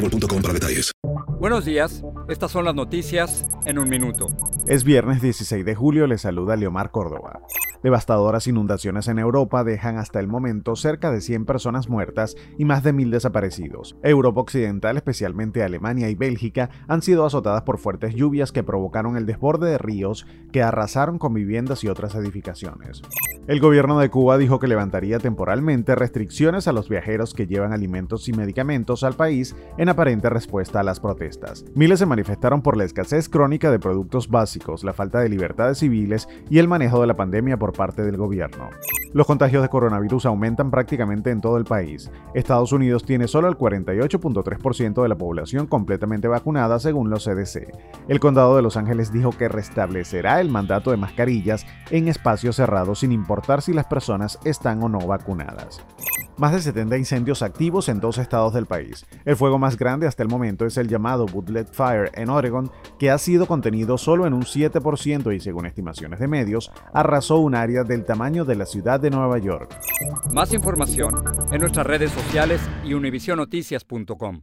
boostmobile.com para detalles. Buenos días, estas son las noticias en un minuto. Es viernes 16 de julio, le saluda Leomar Córdoba. Devastadoras inundaciones en Europa dejan hasta el momento cerca de 100 personas muertas y más de 1.000 desaparecidos. Europa Occidental, especialmente Alemania y Bélgica, han sido azotadas por fuertes lluvias que provocaron el desborde de ríos que arrasaron con viviendas y otras edificaciones. El gobierno de Cuba dijo que levantaría temporalmente restricciones a los viajeros que llevan alimentos y medicamentos al país en aparente respuesta a las protestas. Miles se manifestaron por la escasez crónica de productos básicos, la falta de libertades civiles y el manejo de la pandemia por parte del gobierno. Los contagios de coronavirus aumentan prácticamente en todo el país. Estados Unidos tiene solo el 48.3% de la población completamente vacunada según los CDC. El condado de Los Ángeles dijo que restablecerá el mandato de mascarillas en espacios cerrados sin importar si las personas están o no vacunadas más de 70 incendios activos en dos estados del país. El fuego más grande hasta el momento es el llamado Woodlet Fire en Oregon, que ha sido contenido solo en un 7% y según estimaciones de medios, arrasó un área del tamaño de la ciudad de Nueva York. Más información en nuestras redes sociales y univisionoticias.com.